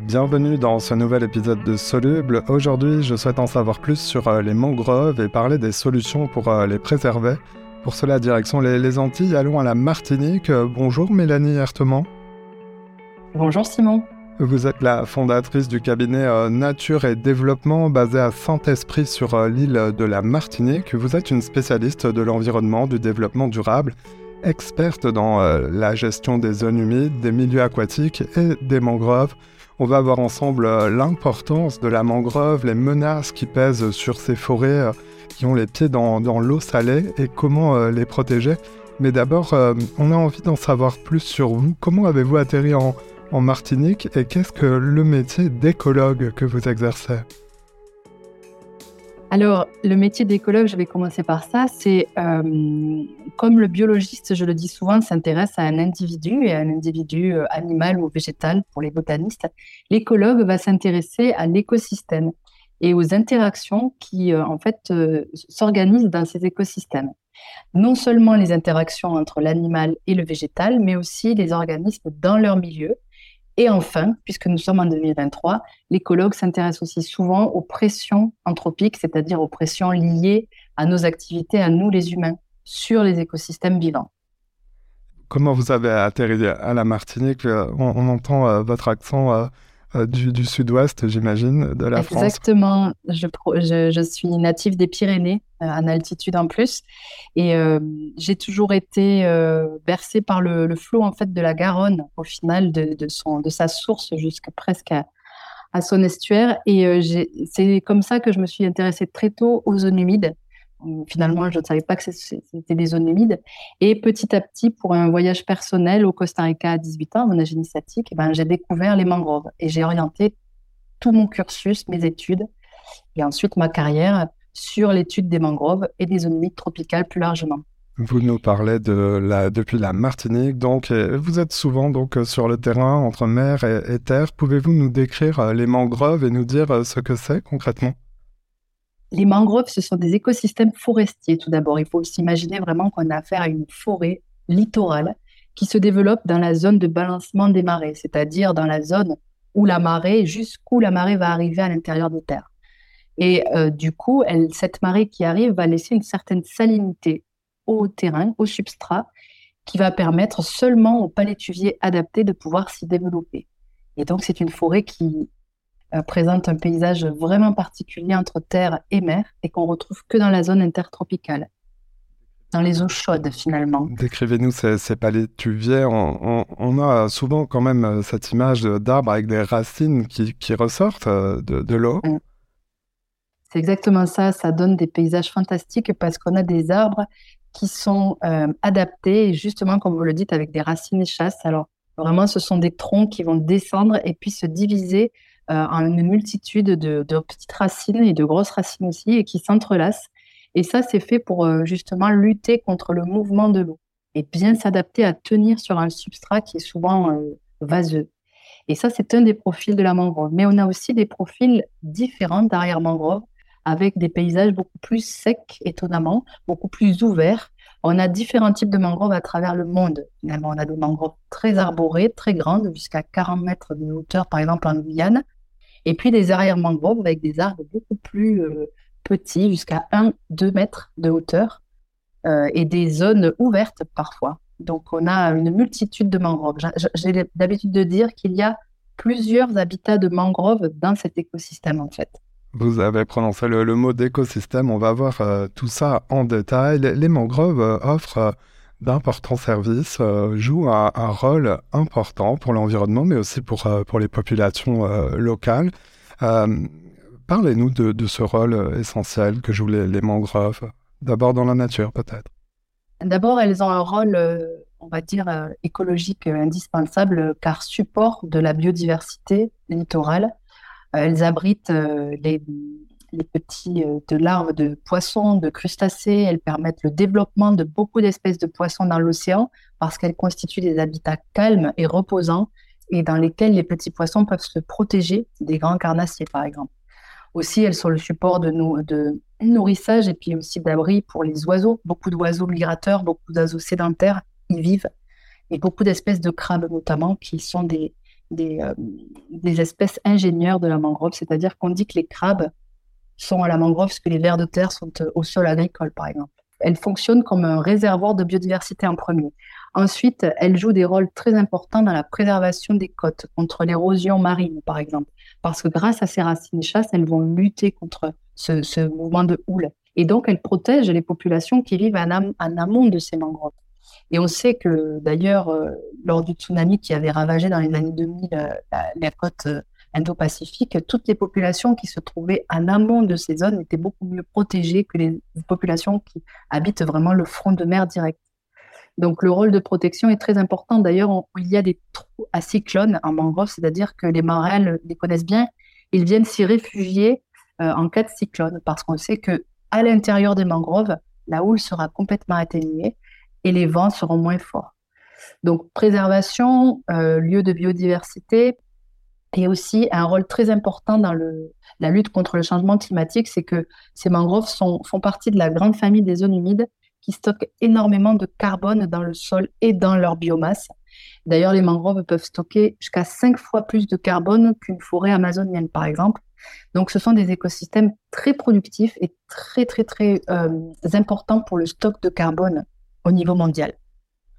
Bienvenue dans ce nouvel épisode de Soluble. Aujourd'hui, je souhaite en savoir plus sur euh, les mangroves et parler des solutions pour euh, les préserver. Pour cela, direction les, Antilles, allons à la Martinique. Euh, bonjour Mélanie Hertement. Bonjour Simon. Vous êtes la fondatrice du cabinet Nature et Développement basé à Saint-Esprit sur l'île de la Martinique. Vous êtes une spécialiste de l'environnement, du développement durable, experte dans la gestion des zones humides, des milieux aquatiques et des mangroves. On va voir ensemble euh, l'importance de la mangrove, les menaces qui pèsent sur ces forêts euh, qui ont les pieds dans, l'eau salée et comment euh, les protéger. Mais d'abord, on a envie d'en savoir plus sur vous. Comment avez-vous atterri en Martinique et qu'est-ce que le métier d'écologue que vous exercez? Alors, le métier d'écologue, je vais commencer par ça, c'est euh, comme le biologiste, je le dis souvent, s'intéresse à un individu, et à un individu euh, animal ou végétal pour les botanistes, l'écologue va s'intéresser à l'écosystème et aux interactions qui, euh, en fait, s'organisent dans ces écosystèmes. Non seulement les interactions entre l'animal et le végétal, mais aussi les organismes dans leur milieu, et enfin, puisque nous sommes en 2023, l'écologue s'intéresse aussi souvent aux pressions anthropiques, c'est-à-dire aux pressions liées à nos activités, à nous les humains, sur les écosystèmes vivants. Comment vous avez atterri à la Martinique? On, entend euh, votre accent euh, euh, du, sud-ouest, j'imagine, de la France. Exactement. Je, suis native des Pyrénées, euh, en altitude en plus. Et euh, j'ai toujours été bercée par le, flot en fait, de la Garonne, au final, de, son, de sa source jusqu'à presque à, son estuaire. Et c'est comme ça que je me suis intéressée très tôt aux zones humides finalement, je ne savais pas que c'était des zones humides. Et petit à petit, pour un voyage personnel au Costa Rica à 18 ans, mon âge initiatique, eh ben, j'ai découvert les mangroves et j'ai orienté tout mon cursus, mes études et ensuite ma carrière sur l'étude des mangroves et des zones humides tropicales plus largement. Vous nous parlez depuis la Martinique, donc vous êtes souvent donc sur le terrain entre mer et terre. Pouvez-vous nous décrire euh, les mangroves et nous dire euh, ce que c'est concrètement? Les mangroves, ce sont des écosystèmes forestiers tout d'abord. Il faut s'imaginer vraiment qu'on a affaire à une forêt littorale qui se développe dans la zone de balancement des marées, c'est-à-dire dans la zone où la marée, jusqu'où la marée va arriver à l'intérieur des terres. Et euh, du coup, cette marée qui arrive va laisser une certaine salinité au terrain, au substrat, qui va permettre seulement aux palétuviers adaptés de pouvoir s'y développer. Et donc, c'est une forêt qui euh, présente un paysage vraiment particulier entre terre et mer et qu'on retrouve que dans la zone intertropicale, dans les eaux chaudes finalement. Décrivez-nous ces, ces palétuviers. On, a souvent quand même euh, cette image d'arbres avec des racines qui, ressortent euh, de, l'eau. Mm. C'est exactement ça. Ça donne des paysages fantastiques parce qu'on a des arbres qui sont adaptés, justement, comme vous le dites, avec des racines et chasses. Alors, vraiment, ce sont des troncs qui vont descendre et puis se diviser une multitude de, petites racines et de grosses racines aussi et qui s'entrelacent. Et ça, c'est fait pour euh, justement lutter contre le mouvement de l'eau et bien s'adapter à tenir sur un substrat qui est souvent euh, vaseux. Et ça, c'est un des profils de la mangrove. Mais on a aussi des profils différents derrière mangrove, avec des paysages beaucoup plus secs, étonnamment, beaucoup plus ouverts. On a différents types de mangroves à travers le monde. Finalement, on a des mangroves très arborées, très grandes, jusqu'à 40 mètres de hauteur, par exemple en Guyane. Et puis des arrières mangroves avec des arbres beaucoup plus euh, petits, jusqu'à 1-2 mètres de hauteur, euh, et des zones ouvertes parfois. Donc on a une multitude de mangroves. J'ai l'habitude de dire qu'il y a plusieurs habitats de mangroves dans cet écosystème en fait. Vous avez prononcé le, mot d'écosystème, on va voir euh, tout ça en détail. Les, mangroves offrent d'importants services, euh, jouent un, rôle important pour l'environnement, mais aussi pour, euh, pour les populations euh, locales. Parlez-nous de, ce rôle essentiel que jouent les, mangroves, d'abord dans la nature peut-être. D'abord, elles ont un rôle, on va dire, écologique indispensable, car support de la biodiversité littorale. Elles abritent les, les petits euh, larves de poissons, de crustacés. Elles permettent le développement de beaucoup d'espèces de poissons dans l'océan parce qu'elles constituent des habitats calmes et reposants et dans lesquels les petits poissons peuvent se protéger des grands carnassiers, par exemple. Aussi, elles sont le support de, de nourrissage et puis aussi d'abri pour les oiseaux. Beaucoup d'oiseaux migrateurs, beaucoup d'oiseaux sédentaires y vivent et beaucoup d'espèces de crabes notamment qui sont des, des, des espèces ingénieurs de la mangrove, c'est-à-dire qu'on dit que les crabes sont à la mangrove ce que les vers de terre sont au sol agricole, par exemple. Elle fonctionne comme un réservoir de biodiversité en premier. Ensuite, elle joue des rôles très importants dans la préservation des côtes contre l'érosion marine, par exemple, parce que grâce à ces racines de chasse, elles vont lutter contre ce, mouvement de houle. Et donc, elles protègent les populations qui vivent en, amont de ces mangroves. Et on sait que, d'ailleurs, euh, lors du tsunami qui avait ravagé dans les années 2000 euh, la, côte euh, Indo-Pacifique, toutes les populations qui se trouvaient en amont de ces zones étaient beaucoup mieux protégées que les populations qui habitent vraiment le front de mer direct. Donc le rôle de protection est très important. D'ailleurs, il y a des trous à cyclones en mangrove, c'est-à-dire que les marins les connaissent bien. Ils viennent s'y réfugier en cas de cyclone parce qu'on sait que à l'intérieur des mangroves, la houle sera complètement atténuée et les vents seront moins forts. Donc préservation, euh, lieu de biodiversité, et aussi un rôle très important dans la lutte contre le changement climatique, c'est que ces mangroves sont, font partie de la grande famille des zones humides qui stockent énormément de carbone dans le sol et dans leur biomasse. D'ailleurs, les mangroves peuvent stocker jusqu'à cinq fois plus de carbone qu'une forêt amazonienne, par exemple. Donc, ce sont des écosystèmes très productifs et très, très, très euh, importants pour le stock de carbone au niveau mondial.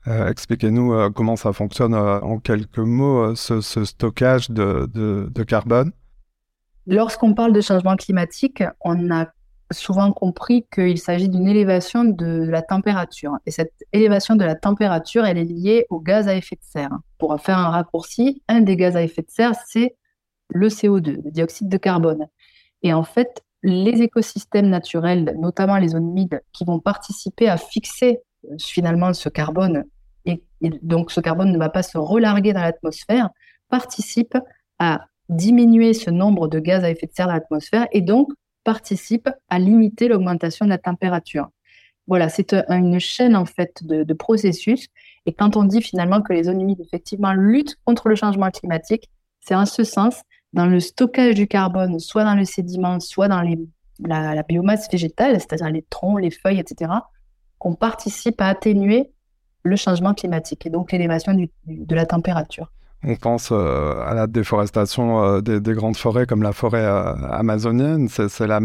Euh, expliquez-nous euh, comment ça fonctionne en quelques mots, ce, stockage de, de carbone. Lorsqu'on parle de changement climatique, on a souvent compris qu'il s'agit d'une élévation de la température. Et cette élévation de la température, elle est liée aux gaz à effet de serre. Pour faire un raccourci, un des gaz à effet de serre, c'est le CO2, le dioxyde de carbone. Et en fait, les écosystèmes naturels, notamment les zones humides, qui vont participer à fixer euh, finalement ce carbone, et, donc ce carbone ne va pas se relarguer dans l'atmosphère, participent à diminuer ce nombre de gaz à effet de serre dans l'atmosphère et donc participe à limiter l'augmentation de la température. Voilà, c'est une chaîne en fait de, processus. Et quand on dit finalement que les zones humides effectivement luttent contre le changement climatique, c'est en ce sens dans le stockage du carbone, soit dans le sédiment, soit dans la, biomasse végétale, c'est-à-dire les troncs, les feuilles, etc., qu'on participe à atténuer le changement climatique et donc l'élévation de la température. On pense euh, à la déforestation euh, des, grandes forêts comme la forêt euh, amazonienne, c'est le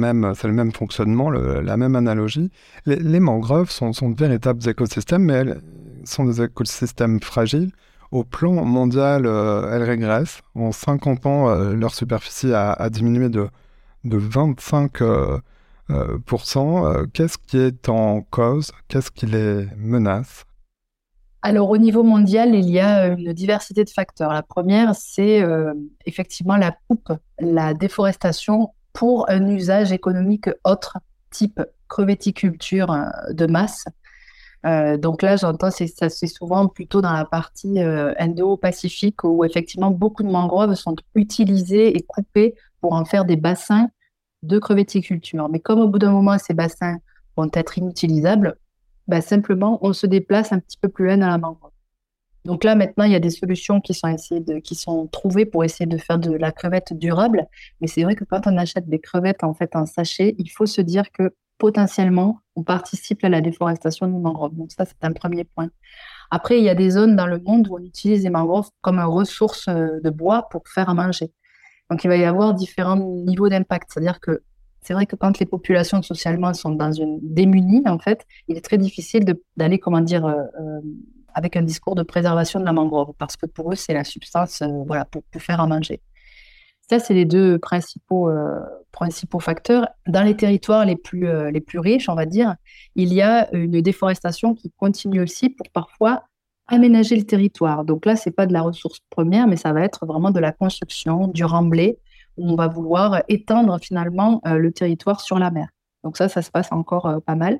même fonctionnement, la même analogie. Les, mangroves sont, de véritables écosystèmes, mais elles sont des écosystèmes fragiles. Au plan mondial, elles régressent. En 50 ans, leur superficie a, diminué de, de 25 Qu'est-ce qui est en cause? Qu'est-ce qui les menace? Alors, au niveau mondial, il y a une diversité de facteurs. La première, c'est euh, effectivement la coupe, la déforestation pour un usage économique autre, type crevetticulture euh, de masse. Euh, donc là, j'entends, c'est souvent plutôt dans la partie indo-pacifique où effectivement beaucoup de mangroves sont utilisées et coupées pour en faire des bassins de crevetticulture. Mais comme au bout d'un moment, ces bassins vont être inutilisables, bah, simplement, on se déplace un petit peu plus loin dans la mangrove. Donc là, maintenant, il y a des solutions qui sont, qui sont trouvées pour essayer de faire de la crevette durable. Mais c'est vrai que quand on achète des crevettes en fait en sachet, il faut se dire que potentiellement, on participe à la déforestation des mangroves. Donc ça, c'est un premier point. Après, il y a des zones dans le monde où on utilise les mangroves comme ressource euh, de bois pour faire à manger. Donc il va y avoir différents niveaux d'impact. C'est-à-dire que c'est vrai que quand les populations socialement sont dans une démunie, en fait, il est très difficile d'aller, comment dire, euh, euh, avec un discours de préservation de la mangrove, parce que pour eux, c'est la substance, euh, voilà, pour, faire à manger. Ça, c'est les deux principaux, principaux facteurs. Dans les territoires les plus, les plus riches, on va dire, il y a une déforestation qui continue aussi pour parfois aménager le territoire. Donc là, c'est pas de la ressource première, mais ça va être vraiment de la construction, du remblai, on va vouloir étendre finalement euh, le territoire sur la mer. Donc ça, ça se passe encore euh, pas mal.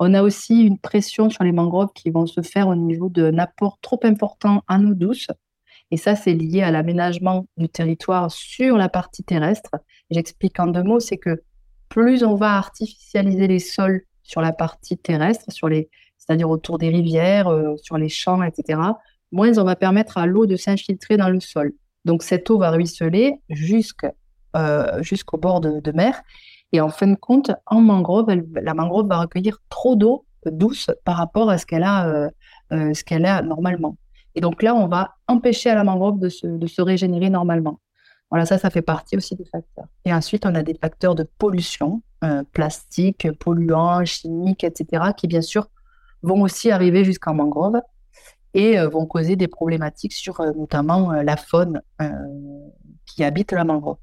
On a aussi une pression sur les mangroves qui vont se faire au niveau d'un apport trop important en eau douce. Et ça, c'est lié à l'aménagement du territoire sur la partie terrestre. J'explique en deux mots, c'est que plus on va artificialiser les sols sur la partie terrestre, sur les, c'est-à-dire autour des rivières, euh, sur les champs, etc., moins on va permettre à l'eau de s'infiltrer dans le sol. Donc cette eau va ruisseler euh, jusqu'au bord de, mer. Et en fin de compte, en mangrove, la mangrove va recueillir trop d'eau douce par rapport à ce qu'elle a, euh, ce a normalement. Et donc là, on va empêcher à la mangrove de se, de se régénérer normalement. Voilà, ça, ça fait partie aussi des facteurs. Et ensuite, on a des facteurs de pollution, plastique, polluants, chimiques, etc., qui bien sûr vont aussi arriver jusqu'en mangrove et euh, vont causer des problématiques sur euh, notamment la faune qui habite la mangrove.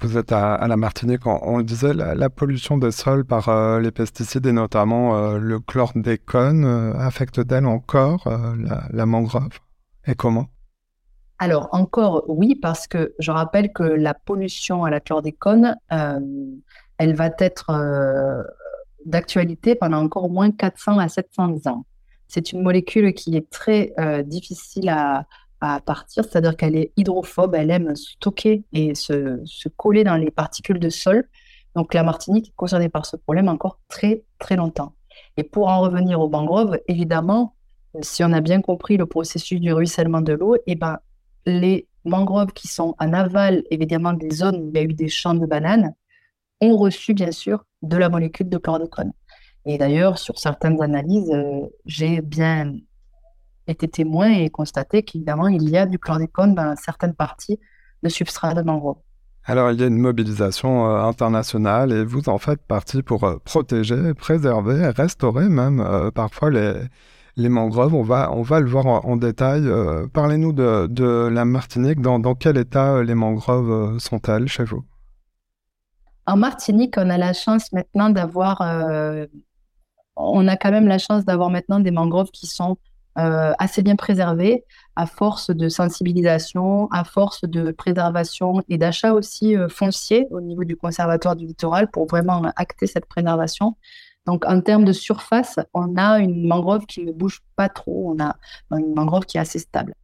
Vous êtes à, la Martinique, on, le disait, la, pollution des sols par les pesticides et notamment le chlordécone affecte-t-elle encore la, la mangrove et comment? Alors encore oui, parce que je rappelle que la pollution à la chlordécone, euh, elle va être euh, d'actualité pendant encore au moins 400 à 700 ans. C'est une molécule qui est très euh, difficile à, partir, c'est-à-dire qu'elle est hydrophobe, elle aime stocker et se, se, coller dans les particules de sol. Donc la Martinique est concernée par ce problème encore très très longtemps. Et pour en revenir aux mangroves, évidemment, si on a bien compris le processus du ruissellement de l'eau, eh ben, les mangroves qui sont en aval, évidemment, des zones où il y a eu des champs de bananes, ont reçu, bien sûr, de la molécule de chlordécone. Et d'ailleurs, sur certaines analyses, euh, j'ai bien été témoin et constaté qu'évidemment, il y a du chlordécone dans certaines parties de substrat de mangrove. Alors, il y a une mobilisation euh, internationale et vous en faites partie pour euh, protéger, préserver, restaurer même parfois les, mangroves, on va, on va le voir en, détail. Parlez-nous de, la Martinique. Dans, quel état les mangroves sont-elles chez vous? En Martinique, on a la chance maintenant d'avoir... on a quand même la chance d'avoir maintenant des mangroves qui sont assez bien préservées à force de sensibilisation, à force de préservation et d'achat aussi foncier au niveau du conservatoire du littoral pour vraiment acter cette préservation. Donc, en termes de surface, on a une mangrove qui ne bouge pas trop. On a une mangrove qui est assez stable.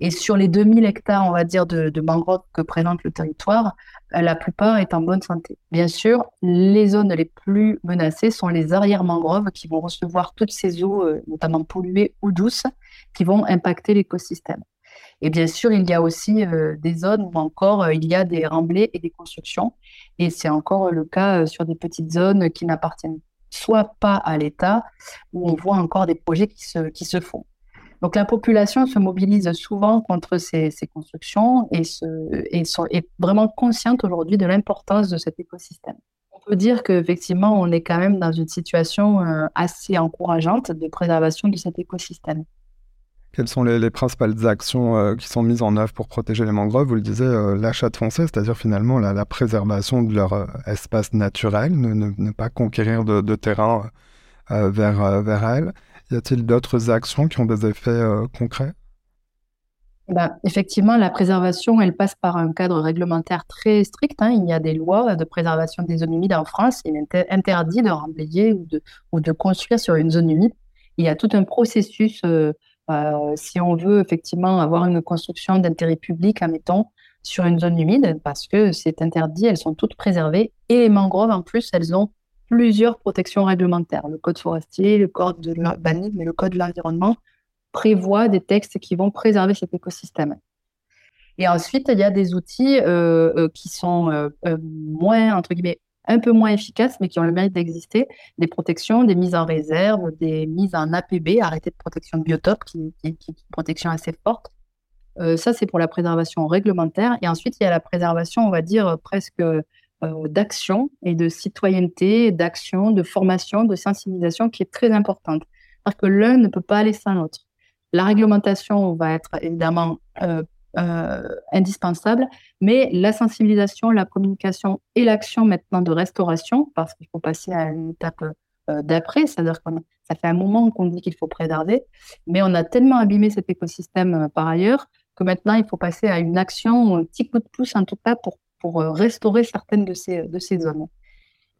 Et sur les 2000 hectares, on va dire, de, mangroves que présente le territoire, euh, la plupart est en bonne santé. Bien sûr, les zones les plus menacées sont les arrière-mangroves qui vont recevoir toutes ces eaux, euh, notamment polluées ou douces, qui vont impacter l'écosystème. Et bien sûr, il y a aussi euh, des zones où encore il y a des remblais et des constructions. Et c'est encore le cas sur des petites zones qui n'appartiennent soit pas à l'État, où on voit encore des projets qui se, qui se font. Donc la population se mobilise souvent contre ces, constructions et, est vraiment consciente aujourd'hui de l'importance de cet écosystème. On peut dire qu'effectivement, on est quand même dans une situation euh, assez encourageante de préservation de cet écosystème. Quelles sont les, principales actions euh, qui sont mises en œuvre pour protéger les mangroves? Vous le disiez, euh, l'achat de foncier, c'est-à-dire finalement la, préservation de leur espace naturel, ne, pas conquérir de, terrain vers, vers elles. Y a-t-il d'autres actions qui ont des effets concrets? Bah, effectivement, la préservation, elle passe par un cadre réglementaire très strict. Hein. Il y a des lois de préservation des zones humides en France. Il est interdit de remblayer ou de, construire sur une zone humide. Il y a tout un processus euh, si on veut effectivement avoir une construction d'intérêt public, admettons, sur une zone humide, parce que c'est interdit, elles sont toutes préservées. Et les mangroves, en plus, elles ont plusieurs protections réglementaires. Le code forestier, le code de mais le code de l'environnement prévoit des textes qui vont préserver cet écosystème. Et ensuite, il y a des outils euh, euh, qui sont moins, entre guillemets, un peu moins efficaces, mais qui ont le mérite d'exister, des protections, des mises en réserve, des mises en APB, arrêté de protection de biotope, qui, est une protection assez forte. Euh, ça, c'est pour la préservation réglementaire. Et ensuite, il y a la préservation, on va dire, presque euh, d'action et de citoyenneté, d'action, de formation, de sensibilisation qui est très importante. Parce que l'un ne peut pas aller sans l'autre. La réglementation va être évidemment euh, euh, indispensable, mais la sensibilisation, la communication et l'action maintenant de restauration, parce qu'il faut passer à une étape euh, d'après, c'est-à-dire que ça fait un moment qu'on dit qu'il faut préserver, mais on a tellement abîmé cet écosystème euh, par ailleurs que maintenant il faut passer à une action, un petit coup de pouce en tout cas pour, pour restaurer certaines de ces, de ces zones.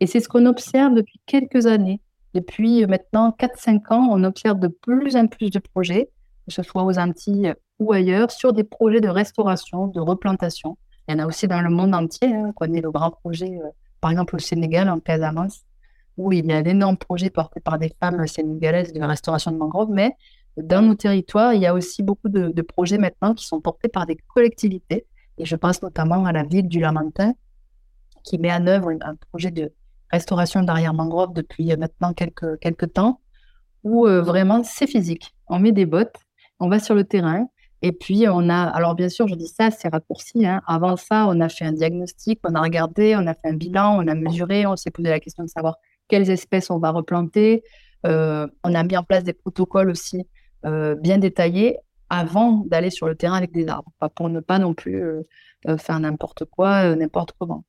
Et c'est ce qu'on observe depuis quelques années. Depuis maintenant 4-5 ans, on observe de plus en plus de projets, que ce soit aux Antilles ou ailleurs sur des projets de restauration, de replantation. Il y en a aussi dans le monde entier. Hein. On connaît le grand projet, euh, par exemple au Sénégal, en Casamance, où il y a d'énormes projets portés par des femmes sénégalaises de restauration de mangroves. Mais dans nos territoires, il y a aussi beaucoup de, projets maintenant qui sont portés par des collectivités. Et je pense notamment à la ville du Lamentin, qui met en œuvre un projet de restauration d'arrière-mangrove depuis euh, maintenant quelques, quelques temps, où euh, vraiment c'est physique. On met des bottes on va sur le terrain. Et puis, on a, alors bien sûr, je dis ça, c'est raccourci. Hein. Avant ça, on a fait un diagnostic, on a regardé, on a fait un bilan, on a mesuré, on s'est posé la question de savoir quelles espèces on va replanter. Euh, on a mis en place des protocoles aussi euh, bien détaillés avant d'aller sur le terrain avec des arbres, pas pour ne pas non plus euh, faire n'importe quoi, n'importe comment.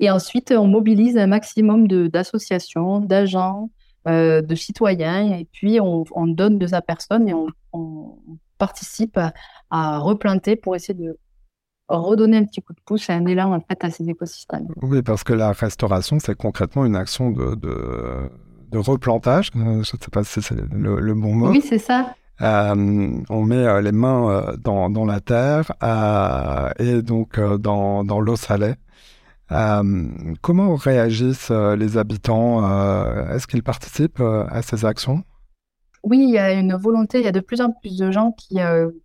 Et ensuite, on mobilise un maximum d'associations, d'agents, de citoyens, et puis on, donne de sa personne et on, participe à, replanter pour essayer de redonner un petit coup de pouce et un élan en fait à ces écosystèmes. Oui, parce que la restauration, c'est concrètement une action de, de, replantage. Je ne sais pas si c'est le, bon mot. Oui, c'est ça. Euh, on met euh, les mains euh, dans, la terre et donc dans, dans l'eau salée. comment réagissent les habitants Est-ce qu'ils participent à ces actions? Oui, il y a une volonté. Il y a de plus en plus de gens qui,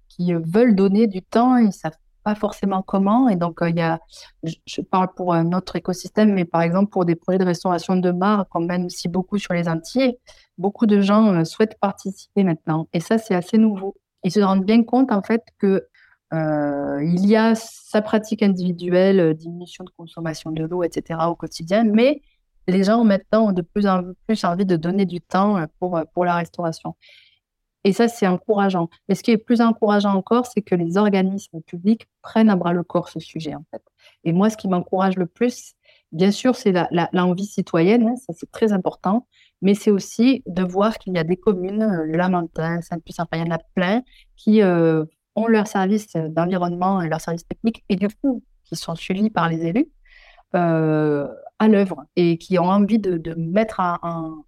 qui veulent donner du temps. Ils savent forcément comment. Et donc, il y a, je, parle pour notre écosystème, mais par exemple pour des projets de restauration de mares qu'on mène aussi beaucoup sur les Antilles, beaucoup de gens souhaitent participer maintenant. Et ça, c'est assez nouveau. Ils se rendent bien compte, en fait, que il y a sa pratique individuelle, diminution de consommation de l'eau, etc. au quotidien, mais les gens maintenant ont de plus en plus envie de donner du temps pour, pour la restauration. Et ça, c'est encourageant. Mais ce qui est plus encourageant encore, c'est que les organismes publics prennent à bras le corps ce sujet, en fait. Et moi, ce qui m'encourage le plus, bien sûr, c'est l'envie citoyenne, hein, ça c'est très important, mais c'est aussi de voir qu'il y a des communes, euh, Lamentin, Sainte-Puce, enfin, il y en a plein, qui euh, ont leur service d'environnement et leur service technique, et du coup, qui sont suivis par les élus, euh, à l'œuvre, et qui ont envie de, mettre en,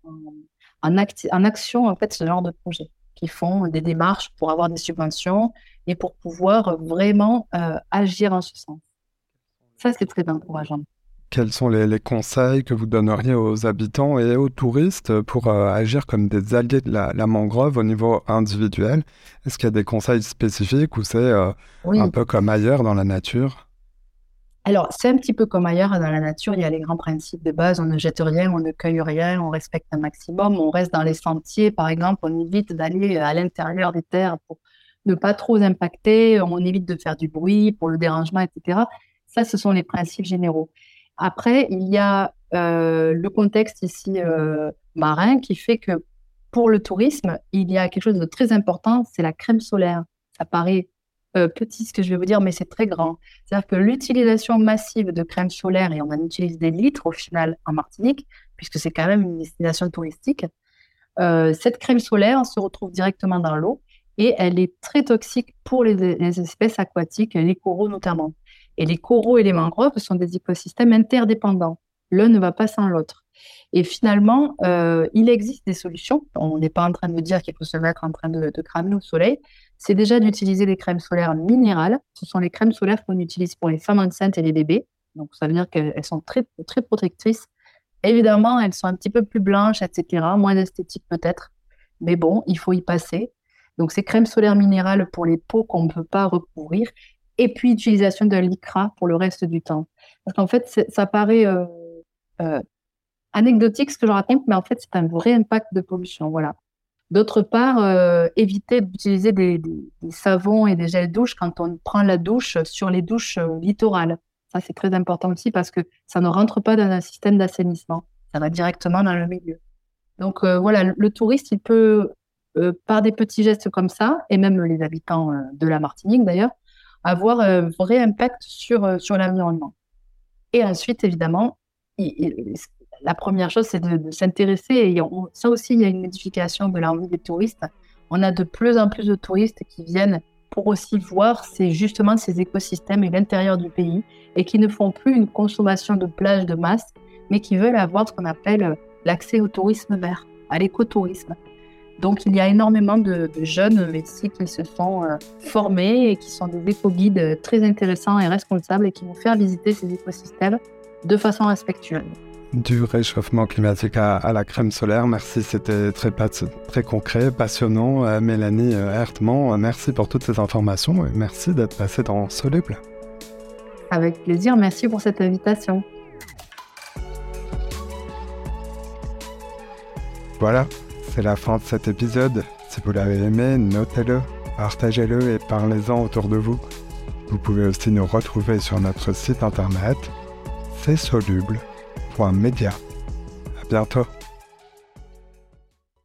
en, action, en fait, ce genre de projet qui font des démarches pour avoir des subventions et pour pouvoir vraiment euh, agir en ce sens. Ça, c'est très encourageant. Quels sont les, conseils que vous donneriez aux habitants et aux touristes pour euh, agir comme des alliés de la, mangrove au niveau individuel? Est-ce qu'il y a des conseils spécifiques ou c'est euh, un peu comme ailleurs dans la nature? Alors, c'est un petit peu comme ailleurs dans la nature, il y a les grands principes de base, on ne jette rien, on ne cueille rien, on respecte un maximum, on reste dans les sentiers, par exemple, on évite d'aller à l'intérieur des terres pour ne pas trop impacter, on évite de faire du bruit pour le dérangement, etc. Ça, ce sont les principes généraux. Après, il y a euh, le contexte ici euh, marin qui fait que pour le tourisme, il y a quelque chose de très important, c'est la crème solaire. Ça paraît euh, petit ce que je vais vous dire, mais c'est très grand. C'est-à-dire que l'utilisation massive de crème solaire, et on en utilise des litres au final en Martinique, puisque c'est quand même une destination touristique, euh, cette crème solaire se retrouve directement dans l'eau et elle est très toxique pour les, espèces aquatiques, les coraux notamment. Et les coraux et les mangroves sont des écosystèmes interdépendants. L'un ne va pas sans l'autre. Et finalement, euh, il existe des solutions. On n'est pas en train de dire qu'il faut se mettre en train de, de cramer au soleil, c'est déjà d'utiliser des crèmes solaires minérales. Ce sont les crèmes solaires qu'on utilise pour les femmes enceintes et les bébés. Donc, ça veut dire qu'elles sont très, très protectrices. Évidemment, elles sont un petit peu plus blanches, etc., moins esthétiques peut-être. Mais bon, il faut y passer. Donc, ces crèmes solaires minérales pour les peaux qu'on ne peut pas recouvrir. Et puis, utilisation de l'ICRA pour le reste du temps. Parce qu'en fait, ça paraît euh, euh, anecdotique ce que je raconte, mais en fait, c'est un vrai impact de pollution. Voilà. D'autre part, euh, éviter d'utiliser des, savons et des gels douche quand on prend la douche sur les douches euh, littorales. Ça, c'est très important aussi parce que ça ne rentre pas dans un système d'assainissement. Ça va directement dans le milieu. Donc euh, voilà, le, touriste, il peut, par des petits gestes comme ça, et même les habitants de la Martinique d'ailleurs, avoir un vrai impact sur, sur l'environnement. Et ensuite, évidemment, il, la première chose, c'est de, s'intéresser. Et ça aussi, il y a une modification de l'envie des touristes. On a de plus en plus de touristes qui viennent pour aussi voir justement ces écosystèmes et l'intérieur du pays et qui ne font plus une consommation de plage de masse, mais qui veulent avoir ce qu'on appelle euh, l'accès au tourisme vert, à l'écotourisme. Donc il y a énormément de, jeunes ici qui se sont euh, formés et qui sont des éco-guides très intéressants et responsables et qui vont faire visiter ces écosystèmes de façon respectueuse du réchauffement climatique à, la crème solaire. Merci, c'était très, très concret, passionnant. Euh, Mélanie euh, Hertman, euh, merci pour toutes ces informations et merci d'être passée dans Soluble. Avec plaisir, merci pour cette invitation. Voilà, c'est la fin de cet épisode. Si vous l'avez aimé, notez-le, partagez-le et parlez-en autour de vous. Vous pouvez aussi nous retrouver sur notre site internet csoluble.media. À bientôt.